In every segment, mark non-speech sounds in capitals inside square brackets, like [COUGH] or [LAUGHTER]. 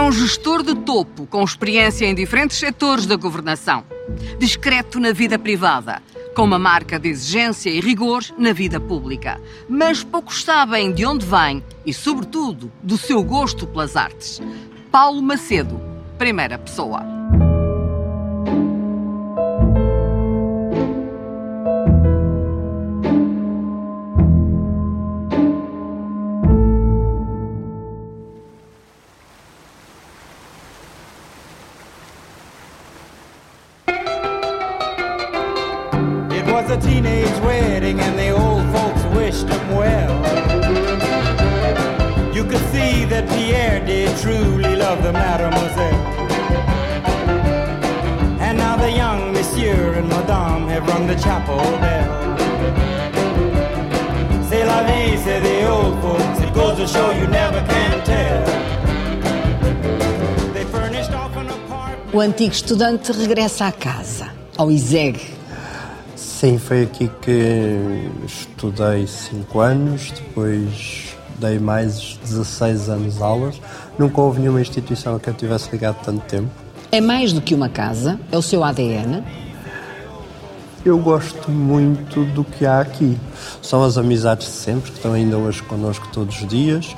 É um gestor de topo, com experiência em diferentes setores da governação. Discreto na vida privada, com uma marca de exigência e rigor na vida pública. Mas poucos sabem de onde vem e, sobretudo, do seu gosto pelas artes. Paulo Macedo, primeira pessoa. Antigo estudante regressa à casa, ao ISEG. Sim, foi aqui que estudei 5 anos, depois dei mais 16 anos aulas. Nunca houve nenhuma instituição a que eu tivesse ligado tanto tempo. É mais do que uma casa? É o seu ADN? Eu gosto muito do que há aqui. São as amizades de sempre, que estão ainda hoje connosco todos os dias.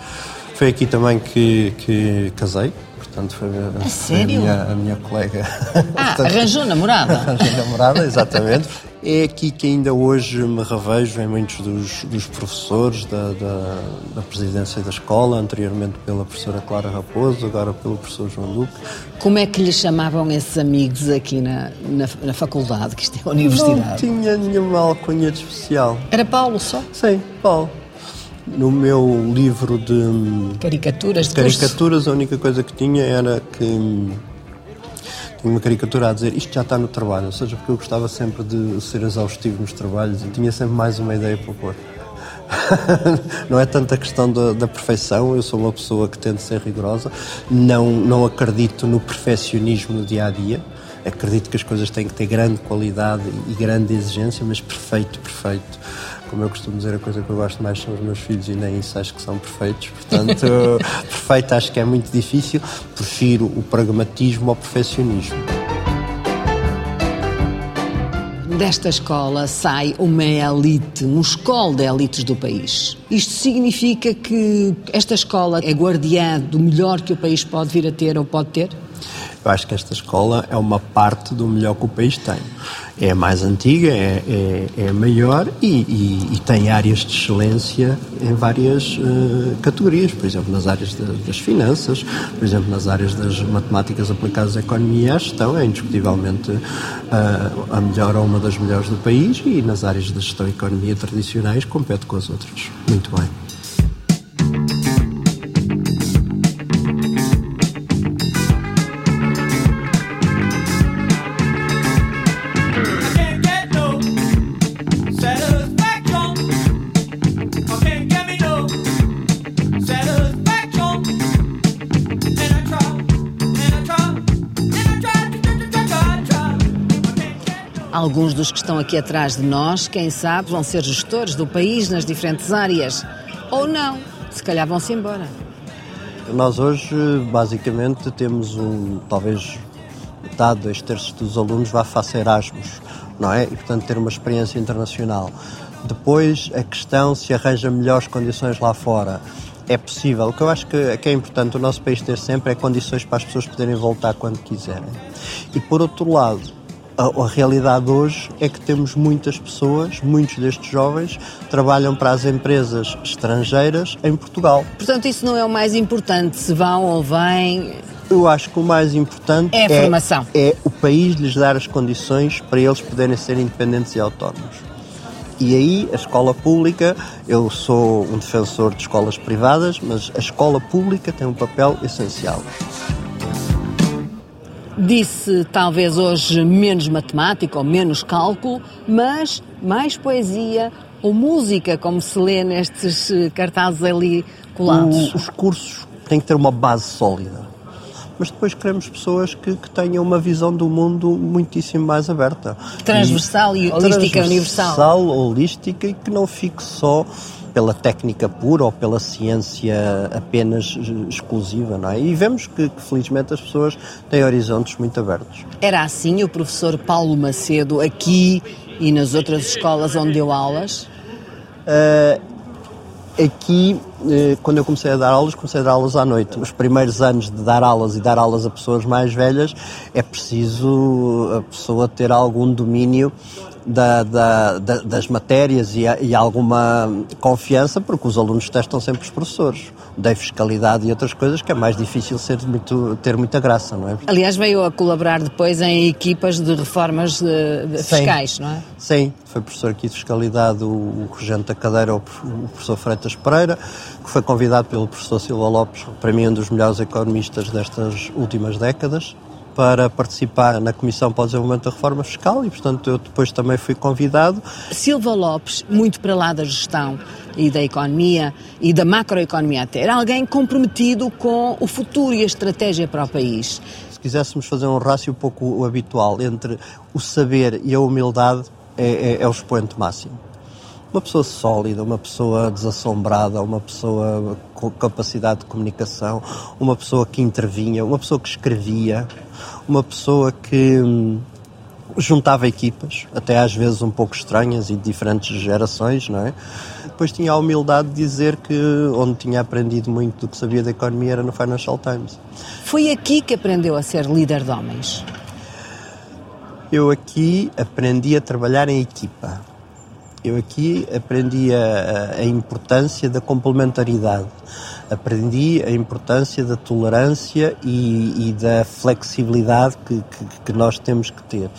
Foi aqui também que, que casei, Portanto, foi, a, foi a, minha, a minha colega. Ah, [LAUGHS] Portanto, arranjou namorada. arranjou namorada, exatamente. É aqui que ainda hoje me revejo em muitos dos, dos professores da, da, da, presidência da escola, anteriormente pela professora Clara Raposo, agora pelo professor João Duque. Como é que lhe chamavam esses amigos aqui na, na, na faculdade, que isto é a universidade? Não tinha nenhuma alcunha de especial. Era Paulo só? Sim, Paulo. No meu livro de caricaturas, de caricaturas a única coisa que tinha era que tinha uma caricatura a dizer isto já está no trabalho, ou seja, porque eu gostava sempre de ser exaustivo nos trabalhos e tinha sempre mais uma ideia para pôr. [LAUGHS] não é tanta questão da, da, perfeição, eu sou uma pessoa que tento ser rigorosa, não, não acredito no perfeccionismo no dia a dia. Acredito que as coisas têm que ter grande qualidade e grande exigência, mas perfeito, perfeito como eu costumo dizer, a coisa que eu gosto mais são os meus filhos e nem isso acho que são perfeitos. Portanto, [LAUGHS] perfeito acho que é muito difícil. Prefiro o pragmatismo ao perfeccionismo. Desta escola sai uma elite, um escola de elites do país. Isto significa que esta escola é guardiã do melhor que o país pode vir a ter ou pode ter? Eu acho que esta escola é uma parte do melhor que o país tem. É a mais antiga, é, é, é a maior e, e, e, tem áreas de excelência em várias uh, categorias, por exemplo, nas áreas de, das finanças, por exemplo, nas áreas das matemáticas aplicadas à economia e à gestão, é indiscutivelmente uh, a melhor ou uma das melhores do país e nas áreas de gestão e economia tradicionais compete com as outras. Muito bem. Alguns dos que estão aqui atrás de nós, quem sabe, vão ser gestores do país nas diferentes áreas. Ou não, se calhar vão-se embora. Nós hoje, basicamente, temos um, talvez metade, dois terços dos alunos vá fazer Erasmus, não é? E, portanto, ter uma experiência internacional. Depois, a questão se arranja melhores condições lá fora. É possível. O que eu acho que, que é importante o nosso país ter sempre é condições para as pessoas poderem voltar quando quiserem. E, por outro lado, a, a, realidade hoje é que temos muitas pessoas, muitos destes jovens, trabalham para as empresas estrangeiras em Portugal. Portanto, isso não é o mais importante, se vão ou vêm. Eu acho que o mais importante é a é, formação. É o país lhes dar as condições para eles poderem ser independentes e autónomos. E aí, a escola pública, eu sou um defensor de escolas privadas, mas a escola pública tem um papel essencial. Disse talvez hoje menos matemática ou menos cálculo, mas mais poesia ou música, como se lê nestes eh, cartazes ali colados. Os cursos têm que ter uma base sólida. Mas depois queremos pessoas que, que tenham uma visão do mundo muitíssimo mais aberta. Transversal e, e holística transversal, universal. Transversal, holística e que não fique só pela técnica pura ou pela ciência apenas exclusiva, não é? E vemos que, que, felizmente as pessoas têm horizontes muito abertos. Era assim o professor Paulo Macedo aqui e nas outras escolas onde deu aulas? Uh, aqui, uh, quando eu comecei a dar aulas, comecei a dar aulas à noite. Os primeiros anos de dar aulas e dar aulas a pessoas mais velhas é preciso a pessoa ter algum domínio da, da, da, das matérias e, e, alguma confiança, porque os alunos testam sempre os professores. Da fiscalidade e outras coisas que é mais difícil ser muito, ter muita graça, não é? Aliás, veio a colaborar depois em equipas de reformas de, de fiscais, não é? Sim, foi professor aqui de fiscalidade, o, o regente da cadeira, o, o professor Freitas Pereira, que foi convidado pelo professor Silva Lopes, para mim um dos melhores economistas destas últimas décadas, para participar na Comissão para o Desenvolvimento da Reforma Fiscal e, portanto, eu depois também fui convidado. Silva Lopes, muito para lá da gestão e da economia e da macroeconomia até, era alguém comprometido com o futuro e a estratégia para o país. Se quiséssemos fazer um rácio um pouco habitual entre o saber e a humildade, é, é, é o expoente máximo uma pessoa sólida, uma pessoa desassombrada, uma pessoa com capacidade de comunicação, uma pessoa que intervinha, uma pessoa que escrevia, uma pessoa que hum, juntava equipas, até às vezes um pouco estranhas e de diferentes gerações, não é? Depois tinha a humildade de dizer que onde tinha aprendido muito do que sabia da economia era no Financial Times. Foi aqui que aprendeu a ser líder de homens? Eu aqui aprendi a trabalhar em equipa eu aqui aprendi a, a, importância da complementaridade, aprendi a importância da tolerância e, e da flexibilidade que, que, que, nós temos que ter.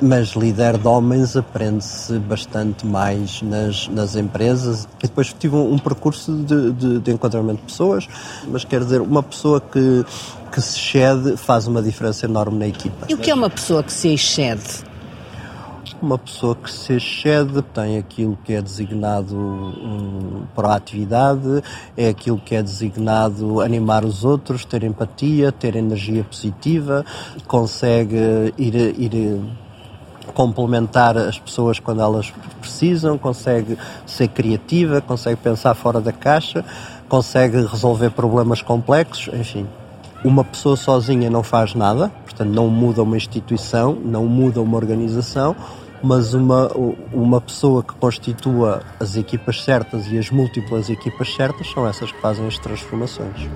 Mas líder de homens aprende-se bastante mais nas, nas empresas. E depois tive um, um percurso de, de, de enquadramento de pessoas, mas quer dizer, uma pessoa que, que se excede faz uma diferença enorme na equipa. E o que é uma pessoa que se excede? Uma pessoa que se excede tem aquilo que é designado um, proatividade, é aquilo que é designado animar os outros, ter empatia, ter energia positiva, consegue ir, ir complementar as pessoas quando elas precisam, consegue ser criativa, consegue pensar fora da caixa, consegue resolver problemas complexos, enfim. Uma pessoa sozinha não faz nada, portanto, não muda uma instituição, não muda uma organização mas uma, uma pessoa que constitua as equipas certas e as múltiplas equipas certas são essas que fazem as transformações.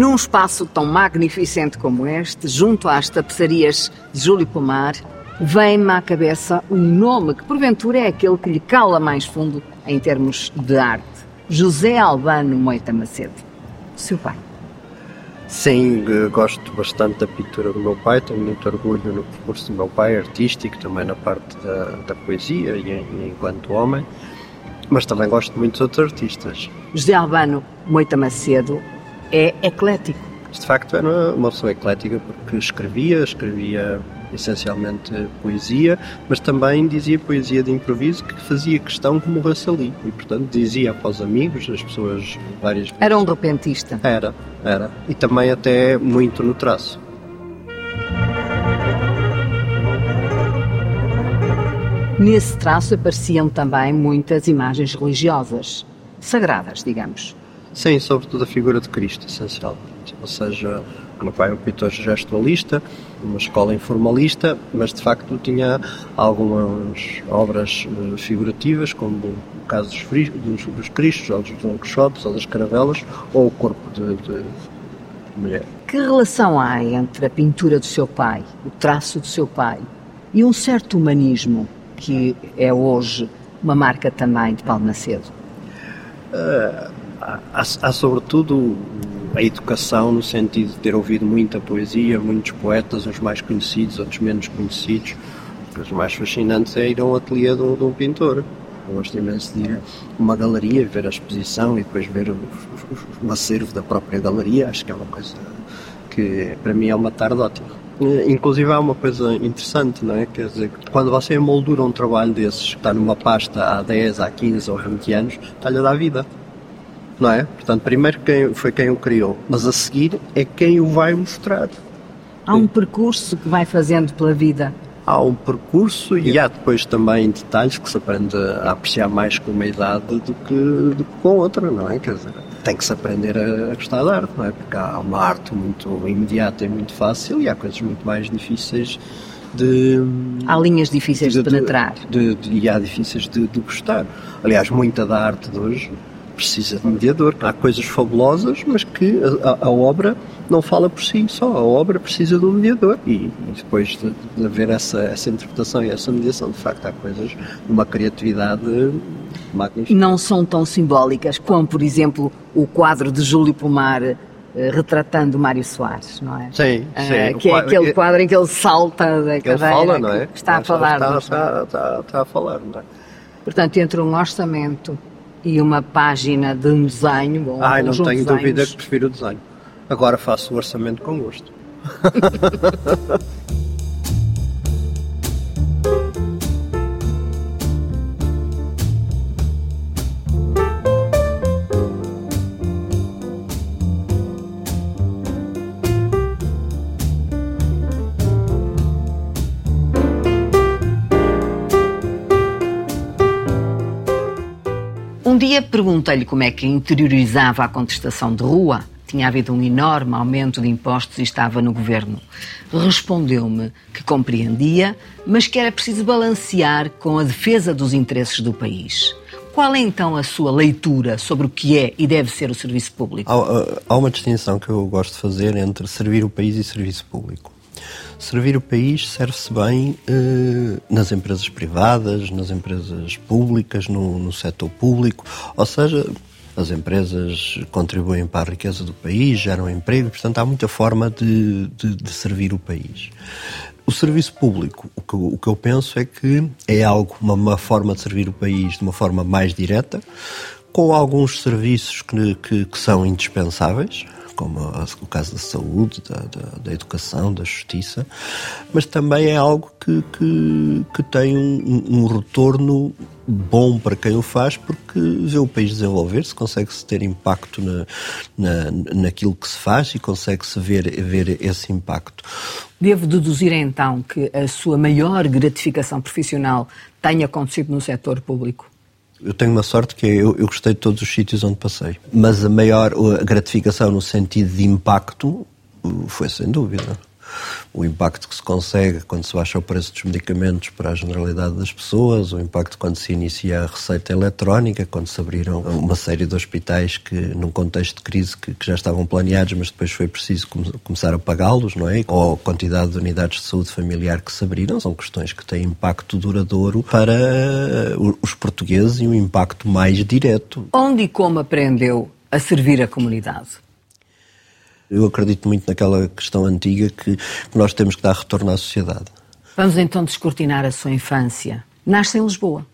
Num espaço tão magnificente como este, junto às tapeçarias de Júlio Pomar, vem-me à cabeça um nome que porventura é aquele que lhe cala mais fundo em termos de arte. José Albano Moita Macedo. Seu pai. Sim, gosto bastante da pintura do meu pai, tenho muito orgulho no percurso do meu pai, artístico, também na parte da, da poesia e, e enquanto homem, mas também gosto muito de outros artistas. José Albano Moita Macedo é eclético. De facto, era uma pessoa eclética porque escrevia, escrevia essencialmente poesia, mas também dizia poesia de improviso que fazia questão que morresse ali. E, portanto, dizia para os amigos, as pessoas várias vezes. Era um repentista. Era, era. E também até muito no traço. Nesse traço apareciam também muitas imagens religiosas, sagradas, digamos. Sim, sobretudo a figura de Cristo, essencialmente. Ou seja, meu pai é um pintor gestualista, uma escola informalista, mas de facto tinha algumas obras eh, figurativas, como o caso dos, dos, dos Cristos, ou dos Don Quixotes, ou das Caravelas, ou o corpo de, de mulher. Que relação há entre a pintura do seu pai, o traço do seu pai, e um certo humanismo que é hoje uma marca também de Paulo Macedo? Uh, há, há, sobretudo a educação no sentido de ter ouvido muita poesia, muitos poetas, uns mais conhecidos, outros menos conhecidos. Os mais fascinantes é ir a um ateliê de um, de um pintor. Eu gosto imenso de ir a uma galeria, ver a exposição e depois ver o, o, o acervo da própria galeria. Acho que é uma coisa que para mim é uma tarde ótima. Inclusive há uma coisa interessante, não é? Quer dizer, quando você moldura um trabalho desses, que está numa pasta há 10, há 15 ou 20 anos, está-lhe a dar vida. Não é? Portanto, primeiro quem, foi quem o criou, mas a seguir é quem o vai mostrar. Há um percurso que vai fazendo pela vida. Há um percurso e há depois também detalhes que se aprende a apreciar mais com uma idade do que, do que com outra, não é? Quer dizer, tem que se aprender a, gostar da arte, não é? Porque há uma arte muito imediata e muito fácil e há coisas muito mais difíceis de. Há linhas difíceis de, de penetrar. De, de, e há difíceis de, de gostar. Aliás, muita da arte de hoje precisa de mediador. Há coisas fabulosas, mas que a, a, obra não fala por si só. A obra precisa de um mediador. E, depois de, de, haver essa, essa interpretação e essa mediação, de facto, há coisas de uma criatividade magnífica. Não são tão simbólicas como, por exemplo, o quadro de Júlio Pomar eh, retratando Mário Soares, não é? Sim, ah, sim. Uh, que é aquele quadro em que ele salta da cadeira. Ele fala, não é? Está a falar. Está, está, está, está, a falar, não é? Portanto, entre um orçamento e uma página de um desenho. Bom, Ai, não tenho desenhos. dúvida que prefiro o desenho. Agora faço o orçamento com gosto. [LAUGHS] perguntei-lhe como é que interiorizava a contestação de rua. Tinha havido um enorme aumento de impostos e estava no governo. Respondeu-me que compreendia, mas que era preciso balancear com a defesa dos interesses do país. Qual é então a sua leitura sobre o que é e deve ser o serviço público? Há, há uma distinção que eu gosto de fazer entre servir o país e serviço público. Servir o país serve-se bem eh, nas empresas privadas, nas empresas públicas, no, no setor público, ou seja, as empresas contribuem para a riqueza do país, geram emprego, portanto há muita forma de, de, de servir o país. O serviço público, o que, o que, eu penso é que é algo, uma, uma, forma de servir o país de uma forma mais direta, com alguns serviços que, que, que são indispensáveis, como o caso da saúde, da, da, da educação, da justiça, mas também é algo que, que, que tem um, um, retorno bom para quem o faz, porque vê o país desenvolver-se, consegue-se ter impacto na, na, naquilo que se faz e consegue-se ver, ver esse impacto. Devo deduzir então que a sua maior gratificação profissional tenha acontecido no setor público? Eu tenho uma sorte que é, eu, eu gostei de todos os sítios onde passei. Mas a maior a gratificação no sentido de impacto foi sem dúvida o impacto que se consegue quando se baixa o preço dos medicamentos para a generalidade das pessoas, o impacto quando se inicia a receita eletrónica, quando se abriram uma série de hospitais que, num contexto de crise, que, que já estavam planeados, mas depois foi preciso começar a pagá-los, não é? Ou a quantidade de unidades de saúde familiar que se abriram, são questões que têm impacto duradouro para uh, os portugueses e um impacto mais direto. Onde e como aprendeu a servir a comunidade? Eu acredito muito naquela questão antiga que nós temos que dar retorno à sociedade. Vamos então descortinar a sua infância. Nasce em Lisboa.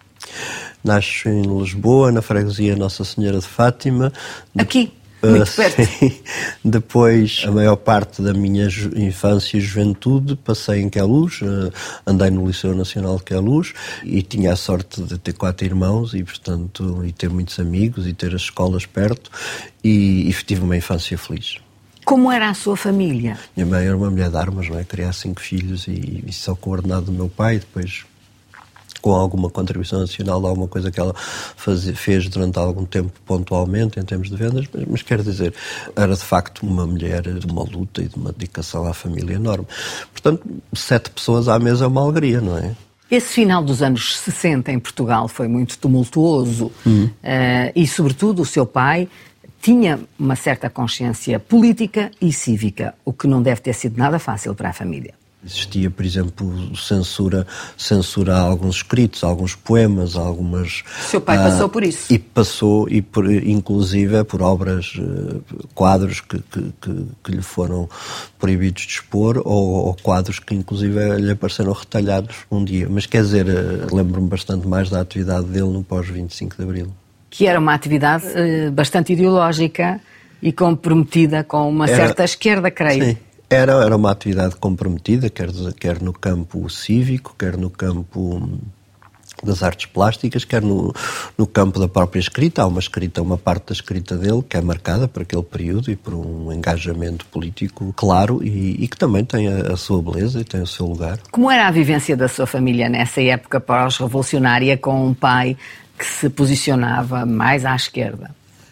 Nasce em Lisboa, na freguesia Nossa Senhora de Fátima. Aqui? Muito uh, perto. Sim. [LAUGHS] Depois, a maior parte da minha infância e juventude passei em Queluz, uh, andei no Liceu Nacional de Queluz e tinha a sorte de ter quatro irmãos e, portanto, e ter muitos amigos e ter as escolas perto e, e tive uma infância feliz. Como era a sua família? Minha mãe era uma mulher de armas, não é? Criar cinco filhos e, e só com o ordenado do meu pai, depois com alguma contribuição nacional de alguma coisa que ela fez durante algum tempo pontualmente em termos de vendas, mas, mas quero dizer, era de facto uma mulher de uma luta e de uma dedicação à família enorme. Portanto, sete pessoas à mesa é uma alegria, não é? Esse final dos anos 60 em Portugal foi muito tumultuoso uh, e, sobretudo, o seu pai tinha uma certa consciência política e cívica, o que não deve ter sido nada fácil para a família. Existia, por exemplo, censura, censura a alguns escritos, a alguns poemas, a algumas. Seu pai uh, passou por isso. E passou, e por, inclusive por obras, uh, quadros que, que, que, que, lhe foram proibidos de expor, ou, ou, quadros que inclusive lhe apareceram retalhados um dia. Mas quer dizer, uh, lembro-me bastante mais da atividade dele no pós-25 de Abril que era uma atividade uh, bastante ideológica e comprometida com uma era, certa esquerda, creio. Sim, Era, era uma atividade comprometida, quer, quer no campo cívico, quer no campo das artes plásticas, quer no, no campo da própria escrita. Há uma escrita, uma parte da escrita dele que é marcada por aquele período e por um engajamento político claro e, e que também tem a, a, sua beleza e tem o seu lugar. Como era a vivência da sua família nessa época pós-revolucionária com um pai que se posicionava mais à esquerda?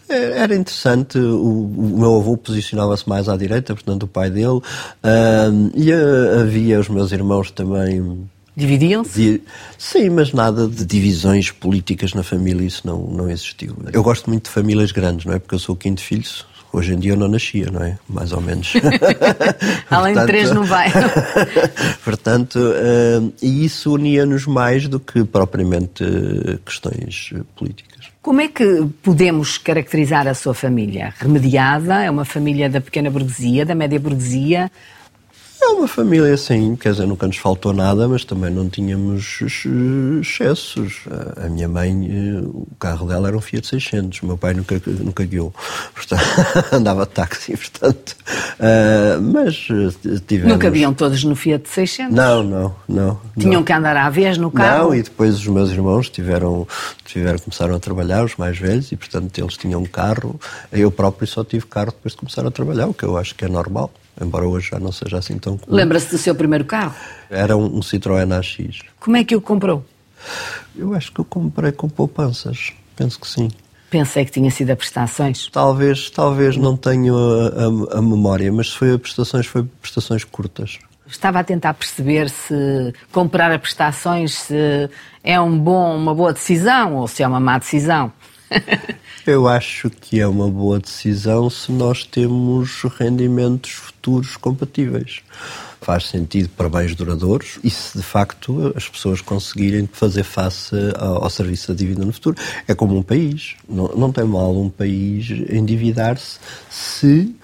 É, era interessante, o, o meu avô posicionava-se mais à direita, portanto o pai dele, uh, e uh, havia os meus irmãos também Dividiam-se? Sim, mas nada de divisões políticas na família, isso não, não existiu. Eu gosto muito de famílias grandes, não é? Porque eu sou o quinto filho, hoje em dia eu não nascia, não é? Mais ou menos. [LAUGHS] Além de três não vai. [LAUGHS] portanto, uh, e isso unia-nos mais do que propriamente uh, questões políticas. Como é que podemos caracterizar a sua família? Remediada? É uma família da pequena burguesia, da média burguesia? É uma família, sim, quer dizer, nunca nos faltou nada, mas também não tínhamos excessos. A minha mãe, eh, o carro dela era um Fiat 600, o meu pai nunca, nunca guiou, portanto, [LAUGHS] andava de táxi, portanto. Uh, mas eh, tivemos... Nunca haviam todos no Fiat 600? Não, não, não. Tinham não. que andar à vez no carro? Não, e depois os meus irmãos tiveram, tiveram, começaram a trabalhar, os mais velhos, e portanto eles tinham um carro. Eu próprio só tive carro depois de começar a trabalhar, o que eu acho que é normal embora hoje já não seja assim tão comum. Lembra-se do seu primeiro carro? Era um, um Citroën AX. Como é que o comprou? Eu acho que eu comprei com poupanças, penso que sim. Pensei que tinha sido a prestações. Talvez, talvez não tenho a, a, a memória, mas se foi a prestações, foi prestações curtas. Estava a tentar perceber se comprar a prestações se é um bom, uma boa decisão ou se é uma má decisão. Eu acho que é uma boa decisão se nós temos rendimentos futuros compatíveis. Faz sentido para bens duradouros e se de facto as pessoas conseguirem fazer face ao, serviço da dívida no futuro. É como um país. Não, não tem mal um país endividar-se se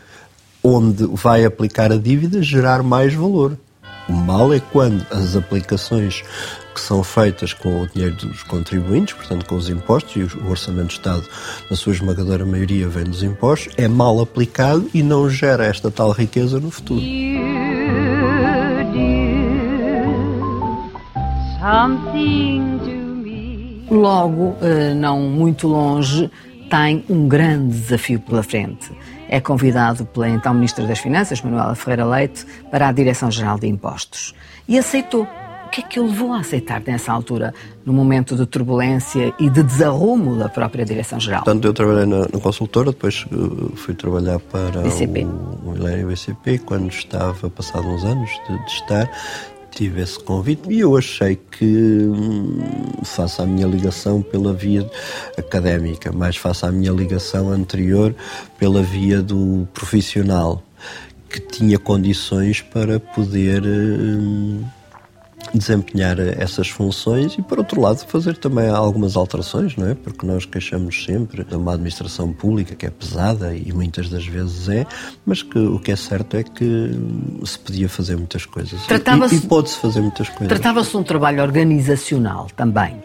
onde vai aplicar a dívida gerar mais valor. O mal é quando as aplicações que são feitas com o dinheiro dos contribuintes, portanto com os impostos, e o Orçamento de Estado, na sua esmagadora maioria, vem dos impostos, é mal aplicado e não gera esta tal riqueza no futuro. Logo, eh, não muito longe, tem um grande desafio pela frente. É convidado pela então Ministra das Finanças, Manuela Ferreira Leite, para a Direção-Geral de Impostos. E aceitou que é que o levou a aceitar nessa altura, no momento de turbulência e de desarrumo da própria Direção-Geral? Portanto, eu trabalhei na, na, consultora, depois uh, fui trabalhar para BCP. o, o BCP, quando estava, passado uns anos de, de estar, tive esse convite e eu achei que hum, faça a minha ligação pela via académica, mais faça a minha ligação anterior pela via do profissional, que tinha condições para poder hum, desempenhar essas funções e, por outro lado, fazer também algumas alterações, não é? Porque nós queixamos sempre de uma administração pública que é pesada e muitas das vezes é, mas que o que é certo é que se podia fazer muitas coisas. E, e pode-se fazer muitas coisas. Tratava-se de um trabalho organizacional também,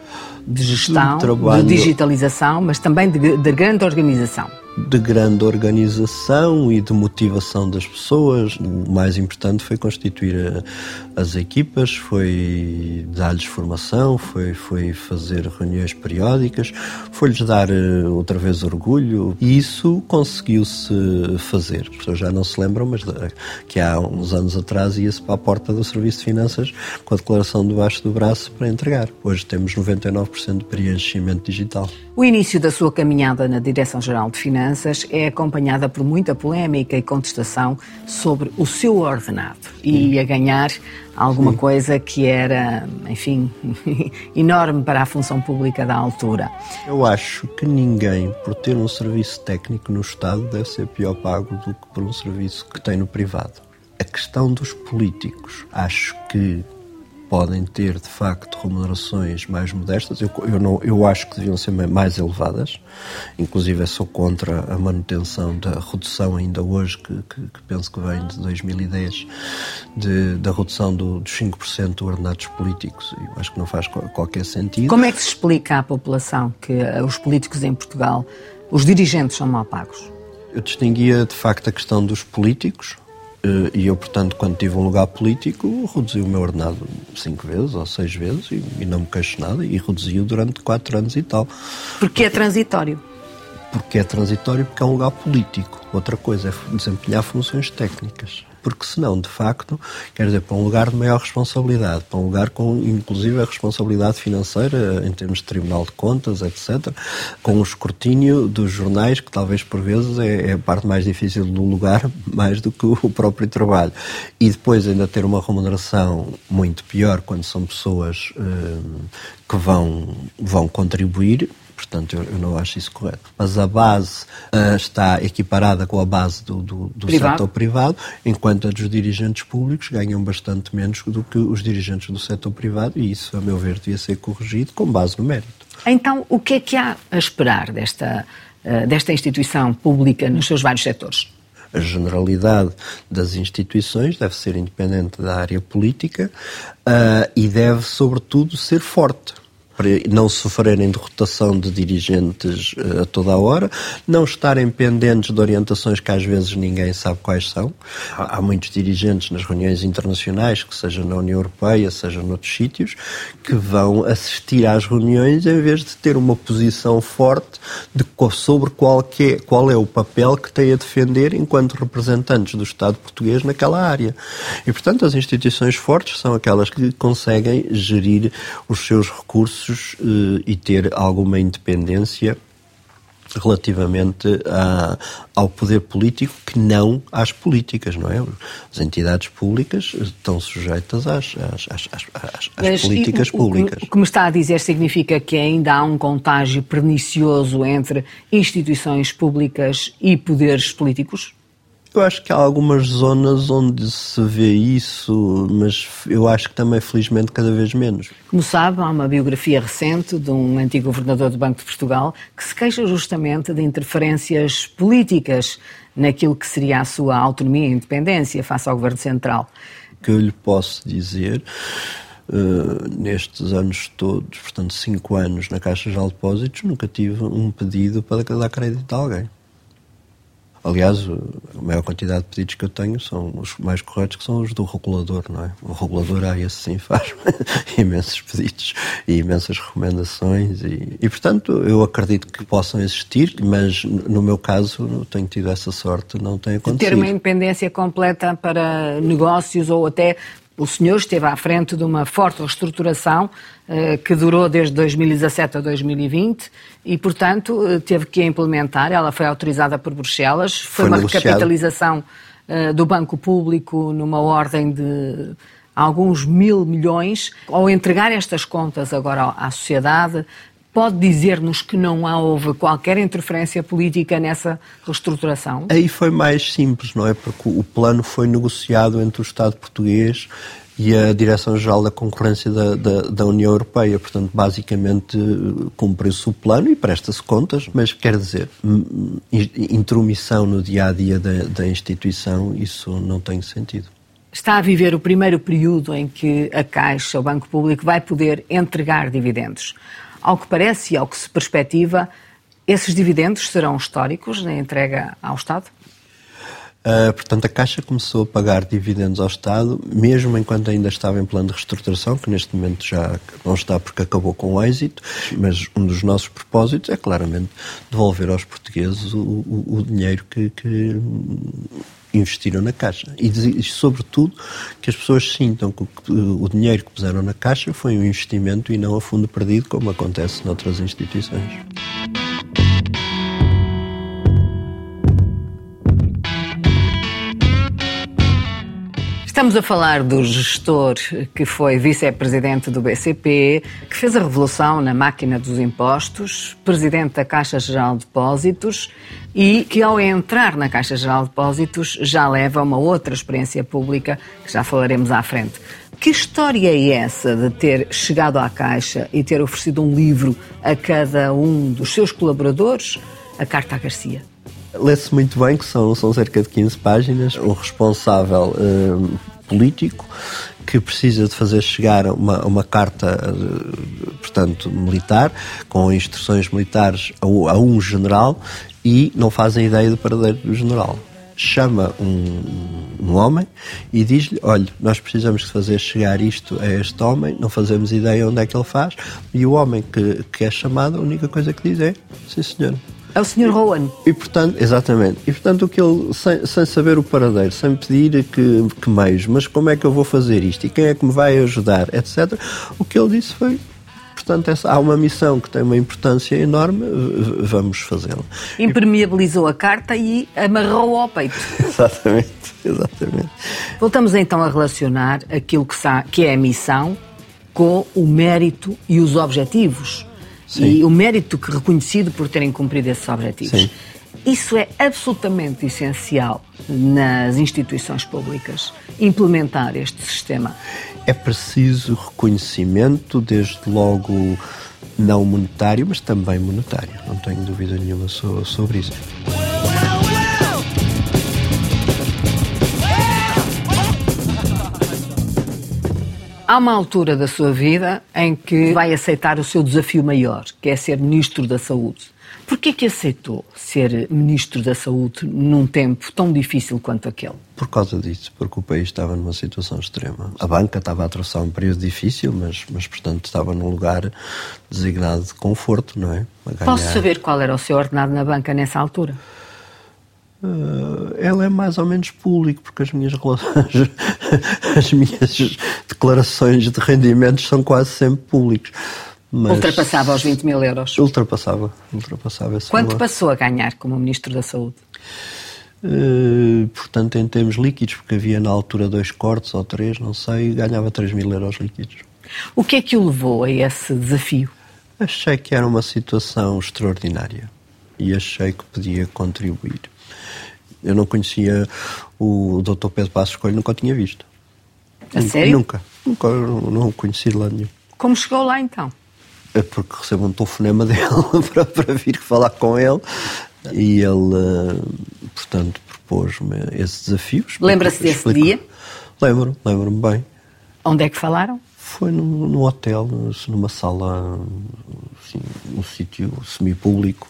de gestão, de, de digitalização, mas também de, de grande organização de grande organização e de motivação das pessoas. O mais importante foi constituir a, as equipas, foi dar-lhes formação, foi, foi fazer reuniões periódicas, foi-lhes dar eh, outra vez orgulho e isso conseguiu-se fazer. As pessoas já não se lembram, mas que há uns anos atrás ia-se para a porta do Serviço de Finanças com a declaração debaixo do braço para entregar. Hoje temos 99% de preenchimento digital. O início da sua caminhada na Direção-Geral de Finanças é acompanhada por muita polémica e contestação sobre o seu ordenado e a ganhar alguma Sim. coisa que era, enfim, [LAUGHS] enorme para a função pública da altura. Eu acho que ninguém, por ter um serviço técnico no Estado, deve ser pior pago do que por um serviço que tem no privado. A questão dos políticos, acho que podem ter de facto remunerações mais modestas. Eu, eu, não, eu acho que deviam ser mais elevadas. Inclusive, sou contra a manutenção da redução, ainda hoje, que, que, que penso que vem de 2010, de, da redução do, dos 5% de ordenados políticos. Eu acho que não faz qualquer sentido. Como é que se explica à população que eh, os políticos em Portugal, os dirigentes, são mal pagos? Eu distinguia de facto a questão dos políticos e eu, portanto, quando tive um lugar político, reduzi o meu ordenado cinco vezes ou seis vezes e, e não me queixo nada e reduzi-o durante quatro anos e tal. Porque é transitório? Porque é transitório porque é um lugar político. Outra coisa é desempenhar funções técnicas porque senão, de facto, quer dizer, para um lugar de maior responsabilidade, para um lugar com, inclusive, a responsabilidade financeira em termos de Tribunal de Contas, etc., com o escrutínio dos jornais, que talvez por vezes é, é a parte mais difícil do lugar, [LAUGHS] mais do que o próprio trabalho. E depois ainda ter uma remuneração muito pior quando são pessoas eh, que vão, vão contribuir, Portanto, eu, eu, não acho isso correto. Mas a base uh, está equiparada com a base do, do, do privado. setor privado, enquanto a dos dirigentes públicos ganham bastante menos do que os dirigentes do setor privado, e isso, a meu ver, devia ser corrigido com base no mérito. Então, o que é que há a esperar desta, uh, desta instituição pública nos seus vários setores? a generalidade das instituições deve ser independente da área política uh, e deve, sobretudo, ser forte para não sofrerem de rotação de dirigentes uh, a toda a hora, não estarem pendentes de orientações que às vezes ninguém sabe quais são. Há, há muitos dirigentes nas reuniões internacionais, que seja na União Europeia, seja noutros sítios, que vão assistir às reuniões em vez de ter uma posição forte de, sobre qual, que é, qual é o papel que têm a defender enquanto representantes do Estado português naquela área. E, portanto, as instituições fortes são aquelas que conseguem gerir os seus recursos eh, e ter alguma independência relativamente a, ao poder político que não às políticas, não é? As entidades públicas estão sujeitas às, às, às, às, às políticas o, públicas. O que me está a dizer significa que ainda há um contágio pernicioso entre instituições públicas e poderes políticos? Eu acho que há algumas zonas onde se vê isso, mas eu acho que também, felizmente, cada vez menos. Como sabe, há uma biografia recente de um antigo governador do Banco de Portugal que se queixa justamente de interferências políticas naquilo que seria a sua autonomia e independência face ao Governo Central. O que eu lhe posso dizer Uh, nestes anos todos, portanto, cinco anos na Caixa de Depósitos, nunca tive um pedido para dar crédito a alguém. Aliás, a maior quantidade de pedidos que eu tenho são os mais corretos, que são os do regulador, não é? O regulador, ah, esse sim, [LAUGHS] faz imensos pedidos e imensas recomendações e, e, portanto, eu acredito que possam existir, mas no meu caso, tenho tido essa sorte, não tem acontecido. De ter uma independência completa para negócios ou até o senhor esteve à frente de uma forte reestruturação eh, que durou desde 2017 a 2020 e, portanto, eh, teve que a implementar. Ela foi autorizada por Bruxelas. Foi, foi uma negociado. recapitalização eh, do Banco Público numa ordem de alguns mil milhões. Ao entregar estas contas agora à sociedade, Pode dizer-nos que não houve qualquer interferência política nessa reestruturação? Aí foi mais simples, não é? Porque o plano foi negociado entre o Estado português e a Direção-Geral da Concorrência da, da, da, União Europeia. Portanto, basicamente cumpriu-se o plano e presta-se contas, mas quer dizer, intromissão no dia a dia da, da instituição, isso não tem sentido. Está a viver o primeiro período em que a Caixa, o Banco Público, vai poder entregar dividendos. Ao que parece e ao que se perspectiva, esses dividendos serão históricos na entrega ao Estado? Uh, portanto, a Caixa começou a pagar dividendos ao Estado, mesmo enquanto ainda estava em plano de reestruturação, que neste momento já não está porque acabou com o êxito, mas um dos nossos propósitos é claramente devolver aos portugueses o, o, o dinheiro que, que investiram na Caixa. E, e, sobretudo, que as pessoas sintam que o, dinheiro que puseram na Caixa foi um investimento e não a fundo perdido, como acontece noutras instituições. Estamos a falar do gestor que foi vice-presidente do BCP, que fez a revolução na máquina dos impostos, presidente da Caixa Geral de Depósitos e que, ao entrar na Caixa Geral de Depósitos, já leva uma outra experiência pública que já falaremos à frente. Que história é essa de ter chegado à Caixa e ter oferecido um livro a cada um dos seus colaboradores, a Carta a Garcia? Lê-se muito bem, que são, são cerca de 15 páginas. O responsável uh, político que precisa de fazer chegar uma, uma carta, uh, portanto, militar, com instruções militares a, a, um general e não fazem ideia do paradeiro do general. chama um, um homem e diz-lhe: Olha, nós precisamos de fazer chegar isto a este homem, não fazemos ideia onde é que ele faz. E o homem que, que é chamado, a única coisa que diz é: Sim, senhor. É o Sr. Rowan. E portanto, exatamente. E portanto, o que ele, sem, sem saber o paradeiro, sem pedir que, que meios, mas como é que eu vou fazer isto e quem é que me vai ajudar, etc., o que ele disse foi: portanto, essa, há uma missão que tem uma importância enorme, vamos fazê-la. Impermeabilizou a carta e amarrou ao peito. [LAUGHS] exatamente, exatamente. Voltamos então a relacionar aquilo que, que é a missão com o mérito e os objetivos. Sim. E o mérito que reconhecido por terem cumprido esses objetivos. Sim. Isso é absolutamente essencial nas instituições públicas, implementar este sistema. É preciso reconhecimento, desde logo não monetário, mas também monetário. Não tenho dúvida nenhuma sobre isso. Há uma altura da sua vida em que vai aceitar o seu desafio maior, que é ser Ministro da Saúde. Por que aceitou ser Ministro da Saúde num tempo tão difícil quanto aquele? Por causa disso, porque o país estava numa situação extrema. A banca estava a atravessar um período difícil, mas, mas portanto estava num lugar designado de conforto, não é? Posso saber qual era o seu ordenado na banca nessa altura? Uh, ela é mais ou menos público, porque as minhas relações, [LAUGHS] as minhas declarações de rendimentos são quase sempre públicos. Mas ultrapassava os 20 mil euros? Ultrapassava, ultrapassava esse Quanto valor. passou a ganhar como Ministro da Saúde? Uh, portanto, em termos líquidos, porque havia na altura dois cortes ou três, não sei, ganhava 3 mil euros líquidos. O que é que o levou a esse desafio? Achei que era uma situação extraordinária e achei que podia contribuir. Eu não conhecia o Dr. Pedro Passos Coelho, nunca o tinha visto. A nunca, sério? Nunca. Nunca, não, não o conheci de lado nenhum. Como chegou lá então? É porque recebo um telefonema [LAUGHS] dele para, para vir falar com ele e ele, eh, portanto, propôs-me esse desafio. Lembra-se desse dia? Lembro, lembro-me bem. Onde é que falaram? Foi num, num hotel, numa sala, assim, num sítio semi-público.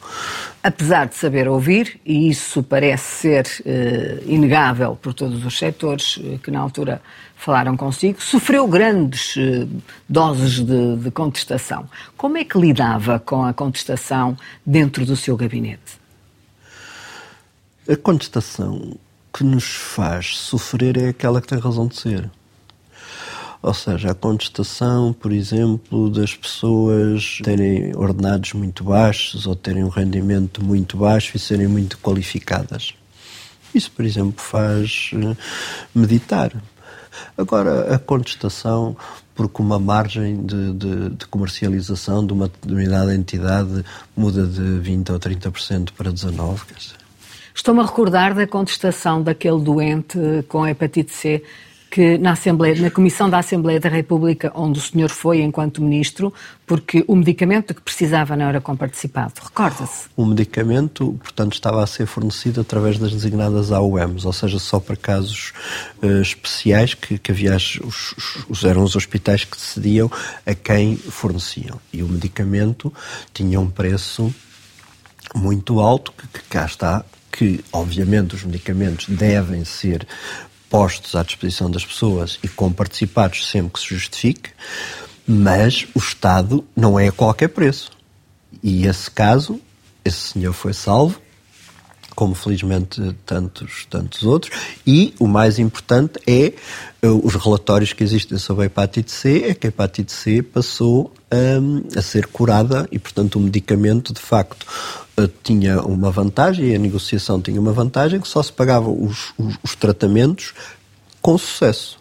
Apesar de saber ouvir, e isso parece ser uh, inegável por todos os setores uh, que na altura falaram consigo, sofreu grandes uh, doses de, de contestação. Como é que lidava com a contestação dentro do seu gabinete? A contestação que nos faz sofrer é aquela que tem razão de ser. Ou seja, a contestação, por exemplo, das pessoas terem ordenados muito baixos ou terem um rendimento muito baixo e serem muito qualificadas. Isso, por exemplo, faz eh, meditar. Agora, a contestação porque uma margem de, de, de, comercialização de uma determinada entidade muda de 20% ou 30% para 19%. Estou-me a recordar da contestação daquele doente com hepatite C que na Assembleia, na Comissão da Assembleia da República, onde o senhor foi enquanto ministro, porque o medicamento que precisava não era comparticipado. Recorda-se? O medicamento, portanto, estava a ser fornecido através das designadas AUMs, ou seja, só para casos uh, especiais que, que havia os, os, eram os hospitais que decidiam a quem forneciam. E o medicamento tinha um preço muito alto, que, que cá está, que obviamente os medicamentos devem ser postos à disposição das pessoas e comparticipados sempre que se justifique, mas o Estado não é a qualquer preço. E esse caso, esse senhor foi salvo, como felizmente tantos, tantos outros, e o mais importante é uh, os relatórios que existem sobre a hepatite C, é que a hepatite C passou um, a ser curada e, portanto, o medicamento, de facto, uh, tinha uma vantagem, a negociação tinha uma vantagem, que só se pagavam os, os, os tratamentos com sucesso.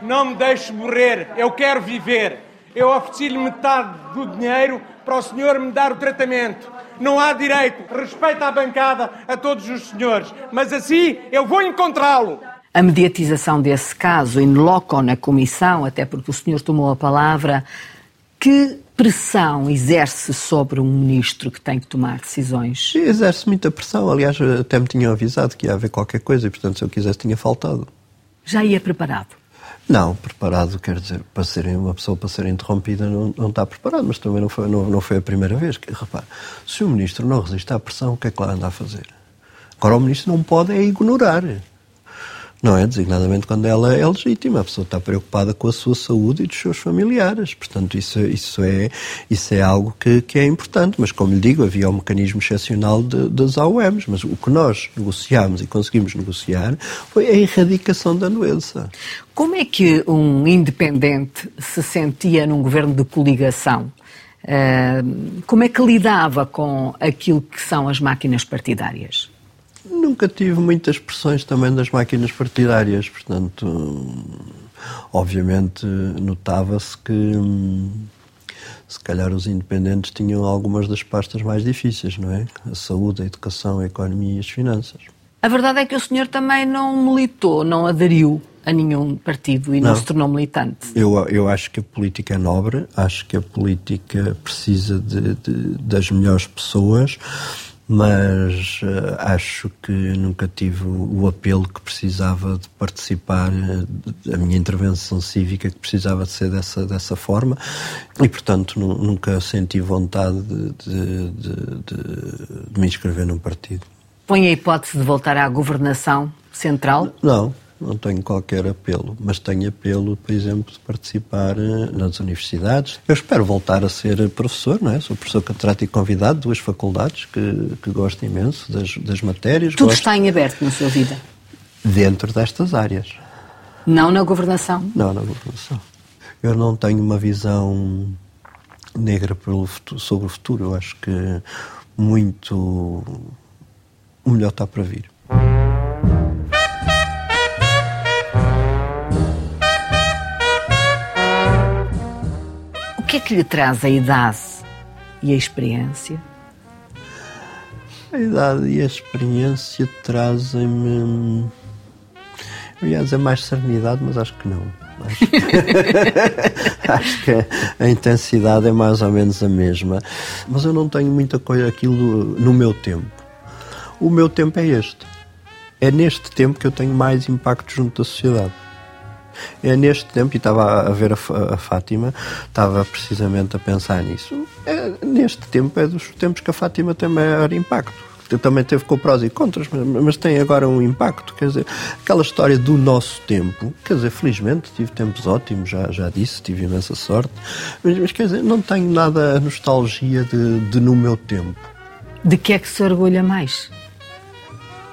Não me deixe morrer, eu quero viver. Eu ofereci-lhe metade do dinheiro para o senhor me dar o tratamento. Não há direito. Respeito à bancada, a todos os senhores. Mas assim eu vou encontrá-lo. A mediatização desse caso, in loco na comissão, até porque o senhor tomou a palavra, que pressão exerce sobre um ministro que tem que tomar decisões? Exerce muita pressão. Aliás, até me tinham avisado que ia haver qualquer coisa e, portanto, se eu quisesse, tinha faltado. Já ia preparado? Não, preparado quer dizer, para ser uma pessoa para ser interrompida não, não está preparado, mas também não foi, não, não foi a primeira vez. Que, repare, se o ministro não resiste à pressão, o que é que lá anda a fazer? Agora, o ministro não pode é ignorar não é? Designadamente quando ela é legítima, a pessoa está preocupada com a sua saúde e dos seus familiares. Portanto, isso, isso, é, isso é algo que, que é importante. Mas, como lhe digo, havia um mecanismo excepcional de, das AOMs. Mas o que nós negociámos e conseguimos negociar foi a erradicação da doença. Como é que um independente se sentia num governo de coligação? Como é que lidava com aquilo que são as máquinas partidárias? Nunca tive muitas pressões também das máquinas partidárias, portanto, obviamente notava-se que se calhar os independentes tinham algumas das pastas mais difíceis, não é? A saúde, a educação, a economia e as finanças. A verdade é que o senhor também não militou, não aderiu a nenhum partido e não, não se tornou militante. Eu, eu acho que a política é nobre, acho que a política precisa de, de, das melhores pessoas mas uh, acho que nunca tive o, apelo que precisava de participar, uh, a minha intervenção cívica que precisava de ser dessa, dessa forma e, portanto, nunca senti vontade de, de, de, de me inscrever num partido. Põe a hipótese de voltar à governação central? Não, não tenho qualquer apelo, mas tenho apelo, por exemplo, de participar eh, nas universidades. Eu espero voltar a ser professor, não é? Sou professor catedrático convidado, duas faculdades que, que gosto imenso das, das matérias. Tudo gosto... está em aberto na sua vida? Dentro destas áreas. Não na governação? Não na governação. Eu não tenho uma visão negra futuro, sobre o futuro. Eu acho que muito o melhor está para vir. Que é que lhe traz a idade e a experiência? A idade e a experiência trazem-me. Eu ia dizer mais serenidade, mas acho que não. Acho que, [LAUGHS] a intensidade é mais ou menos a mesma. Mas eu não tenho muita coisa aquilo no meu tempo. O meu tempo é este. É neste tempo que eu tenho mais impacto junto da sociedade. É neste tempo, e estava a ver a, a Fátima, estava precisamente a pensar nisso. É, neste tempo é dos tempos que a Fátima tem maior impacto também teve com prós e contras, mas, mas, tem agora um impacto. Quer dizer, aquela história do nosso tempo, quer dizer, felizmente tive tempos ótimos, já, já disse, tive imensa sorte, mas, mas quer dizer, não tenho nada a nostalgia de, de no meu tempo. De que é que se orgulha mais?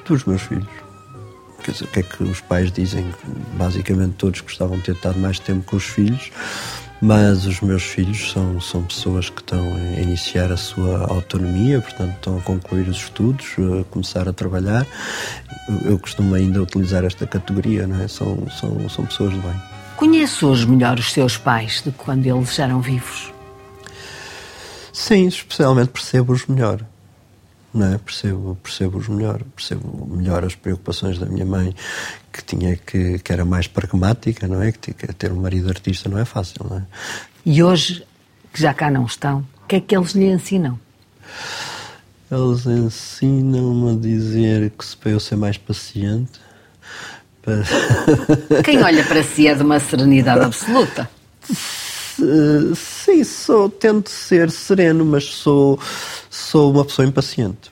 Dos meus filhos. Quer dizer, o que é que os pais dizem? Basicamente todos gostavam de ter estado mais tempo com os filhos, mas os meus filhos são, são pessoas que estão a iniciar a sua autonomia, portanto estão a concluir os estudos, a começar a trabalhar. Eu costumo ainda utilizar esta categoria, não é? São, são, são pessoas de bem. Conhece hoje melhor os seus pais do que quando eles eram vivos? Sim, especialmente percebo-os melhor não é? percebo, percebo-os melhor, percebo melhor as preocupações da minha mãe, que tinha que, que era mais pragmática, não é? Que, ter um marido artista não é fácil, não é? E hoje, que já cá não estão, o que é que eles lhe ensinam? Eles ensinam-me a dizer que se para eu ser mais paciente. Para... Quem olha para si é de uma serenidade absoluta. [LAUGHS] Sim, sou, tento ser sereno, mas sou, sou uma pessoa impaciente.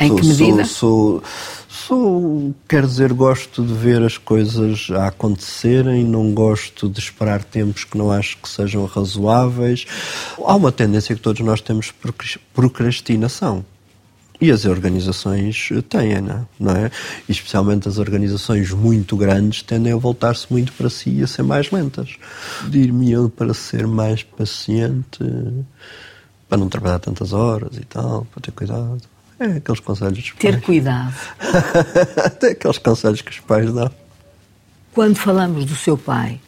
Em sou, que medida? Sou, sou, sou, quer dizer, gosto de ver as coisas a acontecerem, não gosto de esperar tempos que não acho que sejam razoáveis. Há uma tendência que todos nós temos procrastinação. E as organizações têm, não é? E especialmente as organizações muito grandes tendem a voltar-se muito para si e a ser mais lentas. Dir-me eu para ser mais paciente, para não trabalhar tantas horas e tal, para ter cuidado. É aqueles conselhos Ter cuidado. [LAUGHS] Até aqueles conselhos que os pais dão. Quando falamos do seu pai,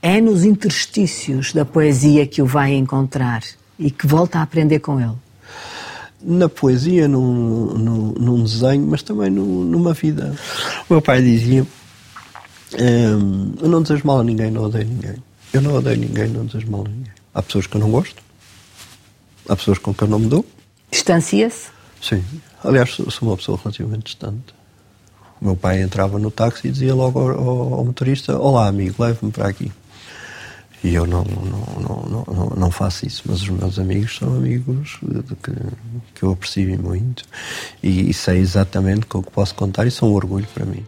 é nos interstícios da poesia que o vai encontrar e que volta a aprender com ele na poesia, num, num, num desenho, mas também num, numa vida. O meu pai dizia: ehm, Eu não desejo mal a ninguém, não odeio ninguém. Eu não odeio ninguém, não desejo mal a ninguém. Há pessoas que eu não gosto, há pessoas com quem eu não me dou. Distancia-se? Sim. Aliás, sou uma pessoa relativamente distante. O meu pai entrava no táxi e dizia logo ao, ao, ao motorista: Olá, amigo, leve-me para aqui. E eu não, não, não, não, não faço isso, mas os meus amigos são amigos que, que eu aprecio muito e, e sei exatamente com o que posso contar e são um orgulho para mim.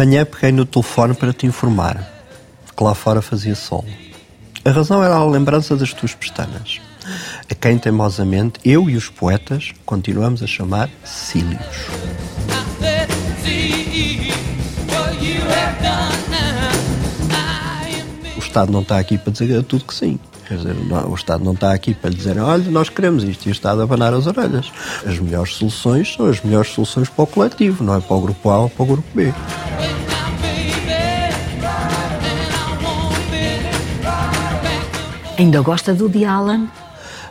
Manhã peguei no telefone para te informar que lá fora fazia sol. A razão era a lembrança das tuas pestanas, a quem teimosamente eu e os poetas continuamos a chamar Cílios. O Estado não está aqui para dizer tudo que sim. Quer dizer, o Estado não está aqui para lhe dizer, olha, nós queremos isto, e o Estado abanar as orelhas. As melhores soluções são as melhores soluções para o coletivo, não é para o grupo A ou para o grupo B. Ainda gosta do de Alan?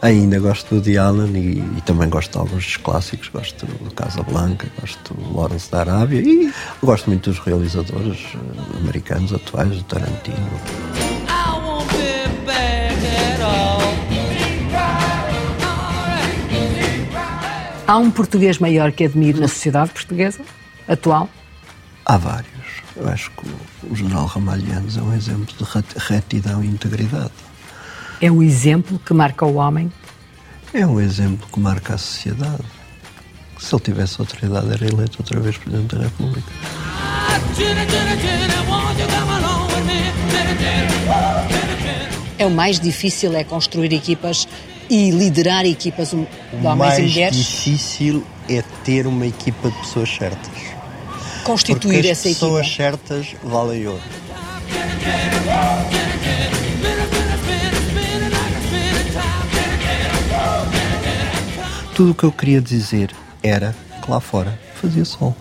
Ainda gosto do Allen e, e, também gosto de alguns clássicos. Gosto do Casablanca, gosto do Lawrence da Arábia e gosto muito dos realizadores eh, americanos atuais, do Tarantino. Há um português maior que admire na sociedade portuguesa atual? Há vários. Eu acho que o general Ramalhianos é um exemplo de retidão e integridade. É um exemplo que marca o homem? É um exemplo que marca a sociedade. Se ele tivesse autoridade, era eleito outra vez Presidente da República. É o mais difícil é construir equipas e liderar equipas de homens e mulheres? O mais difícil é ter uma equipa de pessoas certas. Constituir Porque essa equipa. As pessoas certas valem ouro. Tudo o que eu queria dizer era que lá fora fazia sol.